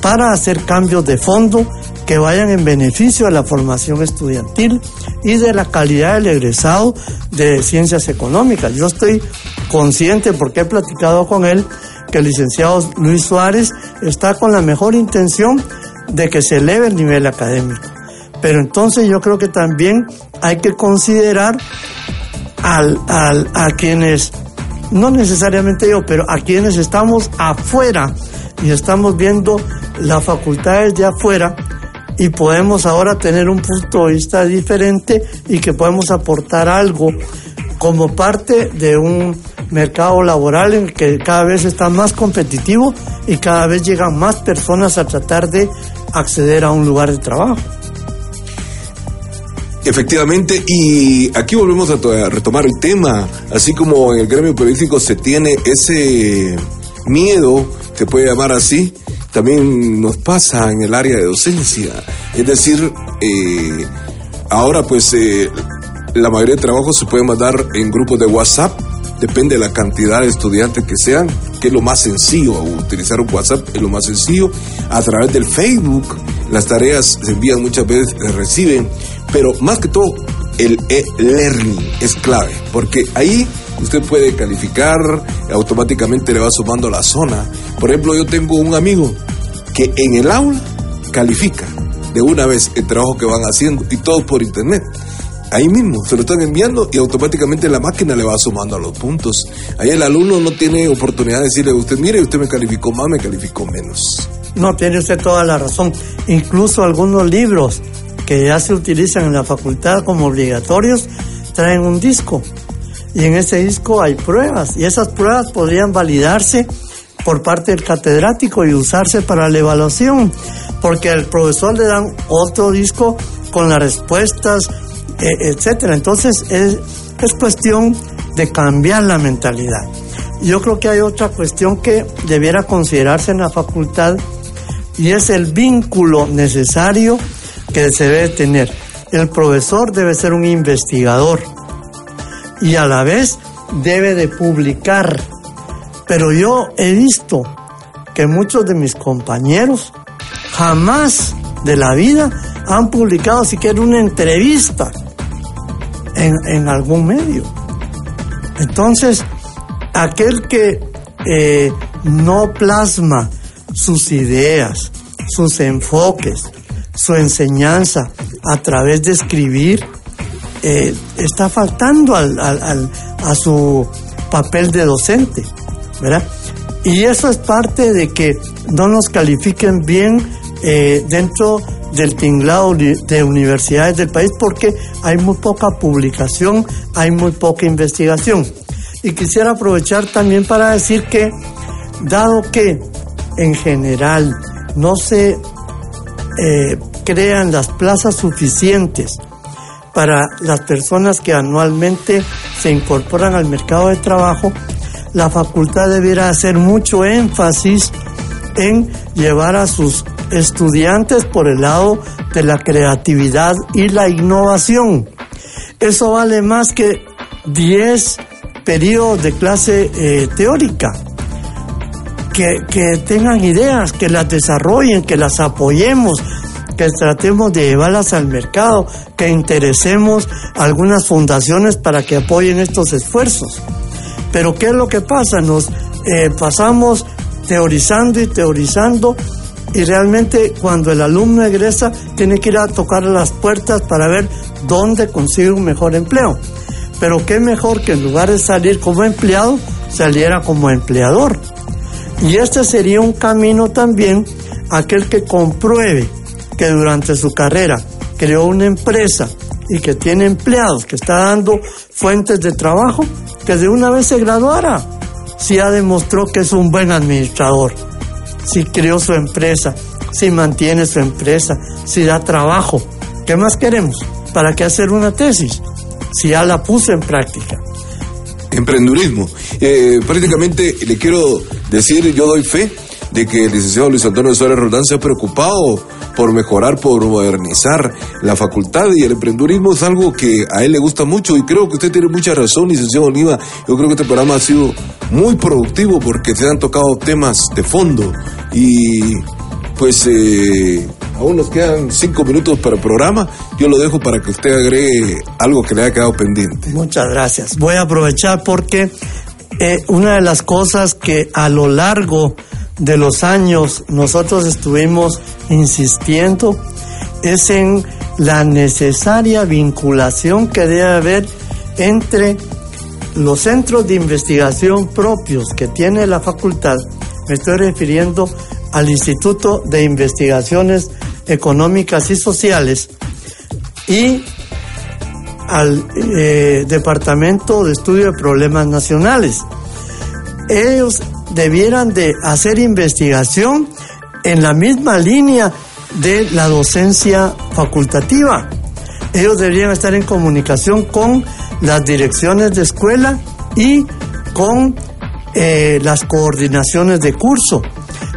para hacer cambios de fondo que vayan en beneficio a la formación estudiantil y de la calidad del egresado de ciencias económicas. Yo estoy consciente, porque he platicado con él, que el licenciado Luis Suárez está con la mejor intención de que se eleve el nivel académico. Pero entonces yo creo que también hay que considerar al, al, a quienes, no necesariamente yo, pero a quienes estamos afuera y estamos viendo las facultades de afuera y podemos ahora tener un punto de vista diferente y que podemos aportar algo como parte de un mercado laboral en que cada vez está más competitivo y cada vez llegan más personas a tratar de acceder a un lugar de trabajo. Efectivamente, y aquí volvemos a, retomar el tema, así como en el gremio periodístico se tiene ese miedo, se puede llamar así, también nos pasa en el área de docencia. Es decir, eh, ahora pues eh, la mayoría de trabajos se puede mandar en grupos de WhatsApp, depende de la cantidad de estudiantes que sean, que es lo más sencillo, utilizar un WhatsApp es lo más sencillo, a través del Facebook, las tareas se envían muchas veces, se reciben, pero más que todo el e-learning es clave, porque ahí usted puede calificar, automáticamente le va sumando la zona. Por ejemplo, yo tengo un amigo que en el aula califica de una vez el trabajo que van haciendo y todo por internet. Ahí mismo se lo están enviando y automáticamente la máquina le va sumando a los puntos. Ahí el alumno no tiene oportunidad de decirle a usted, mire, usted me calificó más, me calificó menos. No, tiene usted toda la razón. Incluso algunos libros que ya se utilizan en la facultad como obligatorios traen un disco y en ese disco hay pruebas y esas pruebas podrían validarse por parte del catedrático y usarse para la evaluación, porque al profesor le dan otro disco con las respuestas, etcétera. Entonces es, es cuestión de cambiar la mentalidad. Yo creo que hay otra cuestión que debiera considerarse en la facultad y es el vínculo necesario que se debe tener. El profesor debe ser un investigador y a la vez debe de publicar. Pero yo he visto que muchos de mis compañeros jamás de la vida han publicado siquiera una entrevista en, algún medio. Entonces, aquel que eh, no plasma sus ideas, sus enfoques, su enseñanza a través de escribir, eh, está faltando al, a su papel de docente, ¿verdad? Y eso es parte de que no nos califiquen bien eh, dentro del tinglado de universidades del país porque hay muy poca publicación, hay muy poca investigación. Y quisiera aprovechar también para decir que, dado que en general no se eh, crean las plazas suficientes para las personas que anualmente se incorporan al mercado de trabajo, la facultad debiera hacer mucho énfasis en llevar a sus estudiantes por el lado de la creatividad y la innovación. Eso vale más que 10 periodos de clase eh, teórica. Que, que tengan ideas, que las desarrollen, que las apoyemos, que tratemos de llevarlas al mercado, que interesemos algunas fundaciones para que apoyen estos esfuerzos. Pero ¿qué es lo que pasa? Nos eh, pasamos teorizando y teorizando y realmente cuando el alumno egresa tiene que ir a tocar las puertas para ver dónde consigue un mejor empleo. Pero qué mejor que en lugar de salir como empleado, saliera como empleador. Y este sería un camino también aquel que compruebe que durante su carrera creó una empresa y que tiene empleados, que está dando fuentes de trabajo, que de una vez se graduara. Si ya demostró que es un buen administrador si creó su empresa, si mantiene su empresa, si da trabajo. ¿Qué más queremos? ¿Para qué hacer una tesis? Si ya la puso en práctica. Emprendurismo. Eh, prácticamente le quiero decir, yo doy fe de que el licenciado Luis Antonio Suárez Roldán se ha preocupado por mejorar, por modernizar la facultad y el emprendurismo es algo que a él le gusta mucho y creo que usted tiene mucha razón, licenciado Oliva. Yo creo que este programa ha sido muy productivo porque se han tocado temas de fondo y pues eh, aún nos quedan cinco minutos para el programa. Yo lo dejo para que usted agregue algo que le haya quedado pendiente. Muchas gracias. Voy a aprovechar porque eh, una de las cosas que a lo largo de los años nosotros estuvimos insistiendo es en la necesaria vinculación que debe haber entre los centros de investigación propios que tiene la facultad, me estoy refiriendo al Instituto de Investigaciones Económicas y Sociales y al eh, Departamento de Estudio de Problemas Nacionales. Ellos debieran de hacer investigación en la misma línea de la docencia facultativa. Ellos deberían estar en comunicación con las direcciones de escuela y con eh, las coordinaciones de curso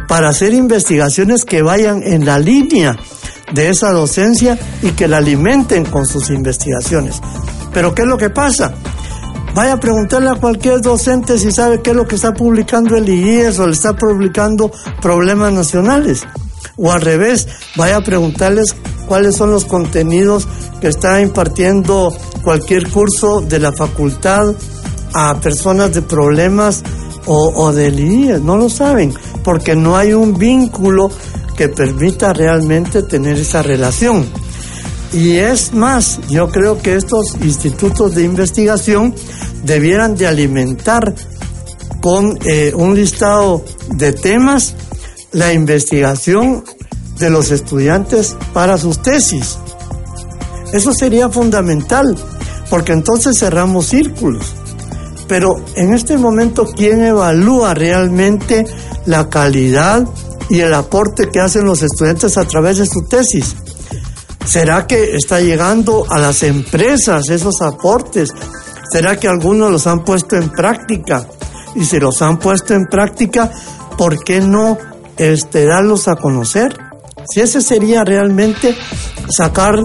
para hacer investigaciones que vayan en la línea de esa docencia y que la alimenten con sus investigaciones. Pero ¿qué es lo que pasa? Vaya a preguntarle a cualquier docente si sabe qué es lo que está publicando el IES o le está publicando problemas nacionales. O al revés, vaya a preguntarles cuáles son los contenidos que está impartiendo cualquier curso de la facultad a personas de problemas o, o del IES. No lo saben, porque no hay un vínculo que permita realmente tener esa relación. Y es más, yo creo que estos institutos de investigación debieran de alimentar con eh, un listado de temas la investigación de los estudiantes para sus tesis. Eso sería fundamental, porque entonces cerramos círculos. Pero en este momento, ¿quién evalúa realmente la calidad y el aporte que hacen los estudiantes a través de su tesis? ¿Será que está llegando a las empresas esos aportes? ¿Será que algunos los han puesto en práctica? Y si los han puesto en práctica, ¿por qué no este, darlos a conocer? Si ese sería realmente sacar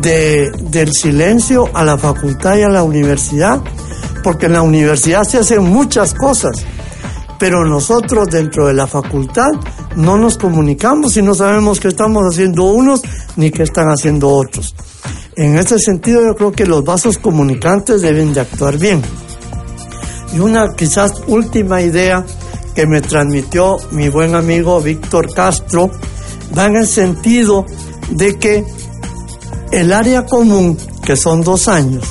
de, del silencio a la facultad y a la universidad, porque en la universidad se hacen muchas cosas, pero nosotros dentro de la facultad no nos comunicamos y no sabemos qué estamos haciendo unos ni qué están haciendo otros. En ese sentido yo creo que los vasos comunicantes deben de actuar bien. Y una quizás última idea que me transmitió mi buen amigo Víctor Castro va en el sentido de que el área común, que son dos años,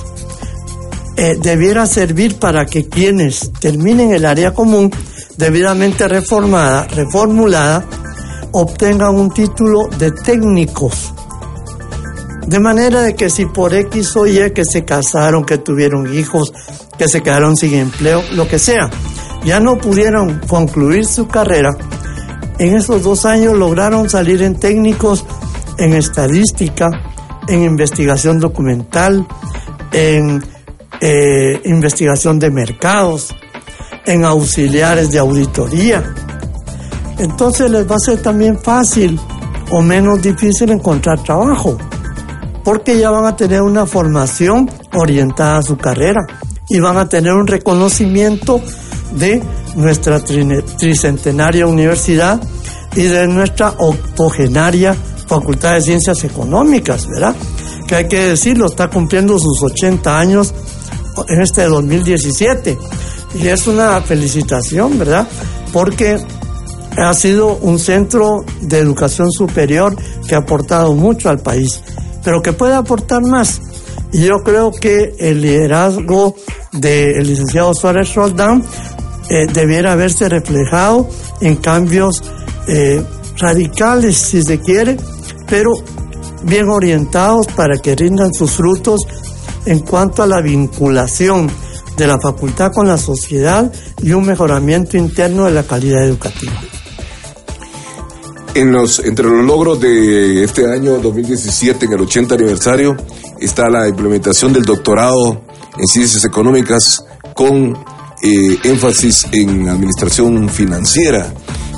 eh, debiera servir para que quienes terminen el área común debidamente reformada, reformulada, obtengan un título de técnicos. De manera de que si por X o Y que se casaron, que tuvieron hijos, que se quedaron sin empleo, lo que sea, ya no pudieron concluir su carrera, en esos dos años lograron salir en técnicos en estadística, en investigación documental, en eh, investigación de mercados, en auxiliares de auditoría. Entonces les va a ser también fácil o menos difícil encontrar trabajo, porque ya van a tener una formación orientada a su carrera y van a tener un reconocimiento de nuestra tricentenaria universidad y de nuestra octogenaria Facultad de Ciencias Económicas, ¿verdad? Que hay que decirlo, está cumpliendo sus 80 años en este 2017. Y es una felicitación, ¿verdad? Porque ha sido un centro de educación superior que ha aportado mucho al país, pero que puede aportar más. Y yo creo que el liderazgo del licenciado Suárez Roldán eh, debiera haberse reflejado en cambios eh, radicales, si se quiere, pero bien orientados para que rindan sus frutos en cuanto a la vinculación de la facultad con la sociedad y un mejoramiento interno de la calidad educativa. En los, entre los logros de este año 2017, en el 80 aniversario, está la implementación del doctorado en ciencias económicas con eh, énfasis en administración financiera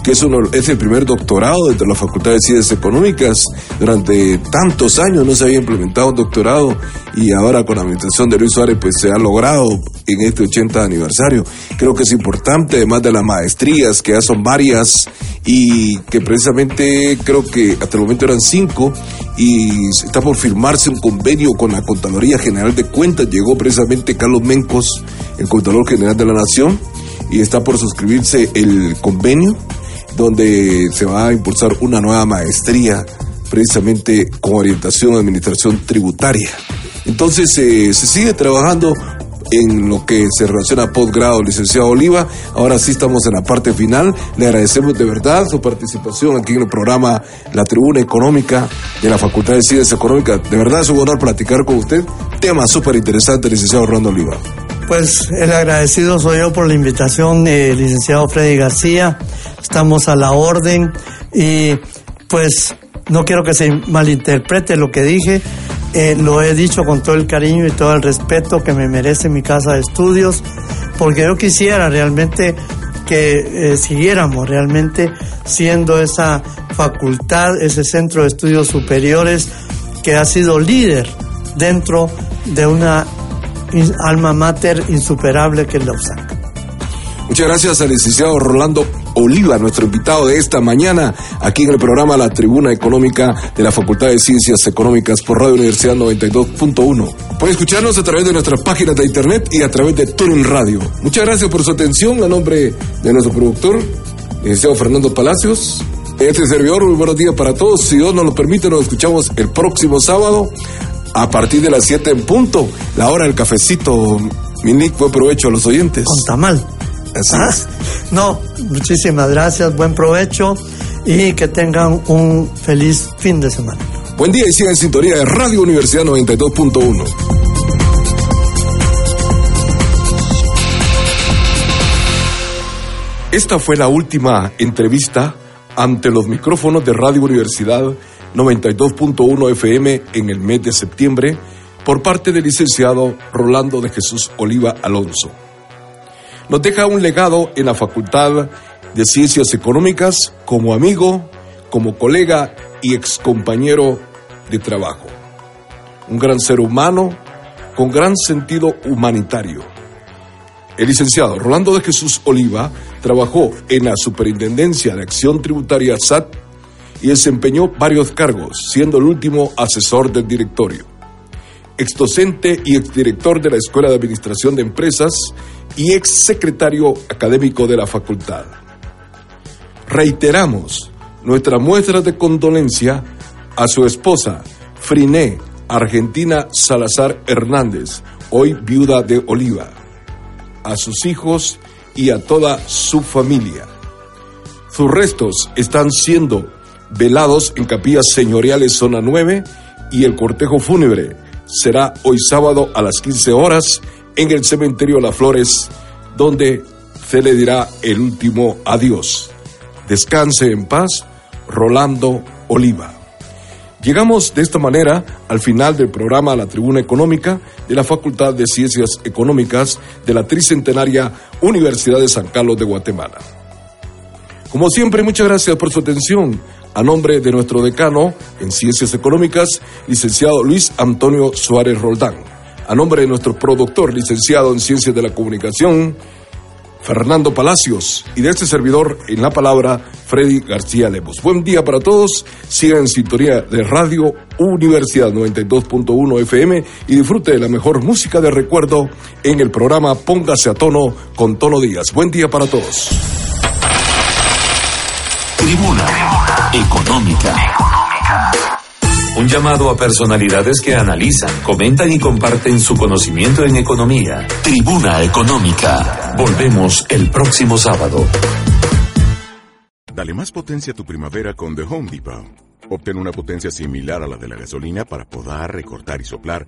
que es, uno, es el primer doctorado dentro de la Facultad de Ciencias Económicas. Durante tantos años no se había implementado un doctorado y ahora con la administración de Luis Suárez pues se ha logrado en este 80 aniversario. Creo que es importante, además de las maestrías, que ya son varias y que precisamente creo que hasta el momento eran cinco y está por firmarse un convenio con la Contraloría General de Cuentas. Llegó precisamente Carlos Mencos, el Contralor General de la Nación, y está por suscribirse el convenio donde se va a impulsar una nueva maestría precisamente con orientación a administración tributaria. Entonces eh, se sigue trabajando en lo que se relaciona a posgrado, licenciado Oliva. Ahora sí estamos en la parte final. Le agradecemos de verdad su participación aquí en el programa La Tribuna Económica de la Facultad de Ciencias Económicas. De verdad es un honor platicar con usted. Tema súper interesante, licenciado Orlando Oliva. Pues el agradecido soy yo por la invitación, eh, licenciado Freddy García. Estamos a la orden y pues no quiero que se malinterprete lo que dije. Eh, lo he dicho con todo el cariño y todo el respeto que me merece mi casa de estudios, porque yo quisiera realmente que eh, siguiéramos realmente siendo esa facultad, ese centro de estudios superiores que ha sido líder dentro de una alma mater insuperable que es la USAC. Muchas gracias al licenciado Rolando Oliva, nuestro invitado de esta mañana, aquí en el programa La Tribuna Económica de la Facultad de Ciencias Económicas por Radio Universidad 92.1. Puede escucharnos a través de nuestras páginas de internet y a través de Turing Radio. Muchas gracias por su atención. A nombre de nuestro productor, licenciado Fernando Palacios, este servidor, muy buenos días para todos. Si Dios nos lo permite, nos escuchamos el próximo sábado a partir de las 7 en punto, la hora del cafecito. Minic, buen provecho a los oyentes. Con tamal. Así Ah, No, muchísimas gracias, buen provecho y que tengan un feliz fin de semana. Buen día y sigan en sintonía de Radio Universidad 92.1. Esta fue la última entrevista ante los micrófonos de Radio Universidad 92.1 FM en el mes de septiembre por parte del licenciado Rolando de Jesús Oliva Alonso. Nos deja un legado en la Facultad de Ciencias Económicas como amigo, como colega y excompañero de trabajo. Un gran ser humano con gran sentido humanitario. El licenciado Rolando de Jesús Oliva trabajó en la Superintendencia de Acción Tributaria SAT y desempeñó varios cargos, siendo el último asesor del directorio. Exdocente y exdirector de la Escuela de Administración de Empresas y exsecretario académico de la facultad. Reiteramos nuestra muestra de condolencia A su esposa, Friné Argentina Salazar Hernández, hoy viuda de Oliva. A sus hijos y a toda su familia. Sus restos están siendo velados en capillas señoriales zona 9 y el cortejo fúnebre será hoy sábado a las 15 horas en el cementerio Las Flores, donde se le dirá el último adiós. Descanse en paz, Rolando Oliva. Llegamos de esta manera al final del programa La Tribuna Económica de la Facultad de Ciencias Económicas de la Tricentenaria Universidad de San Carlos de Guatemala. Como siempre, muchas gracias por su atención. A nombre de nuestro decano en Ciencias Económicas, licenciado Luis Antonio Suárez Roldán. A nombre de nuestro productor, licenciado en Ciencias de la Comunicación, Fernando Palacios y de este servidor en la palabra Freddy García Lemos. Buen día para todos, sigan en sintonía de Radio Universidad 92.1 FM y disfrute de la mejor música de recuerdo en el programa Póngase a tono con Tono Díaz. Buen día para todos. Tribuna Económica. Un llamado a personalidades que analizan, comentan y comparten su conocimiento en economía. Tribuna Económica. Volvemos el próximo sábado. Dale más potencia a tu primavera con The Home Depot. Obtén una potencia similar a la de la gasolina para podar, recortar y soplar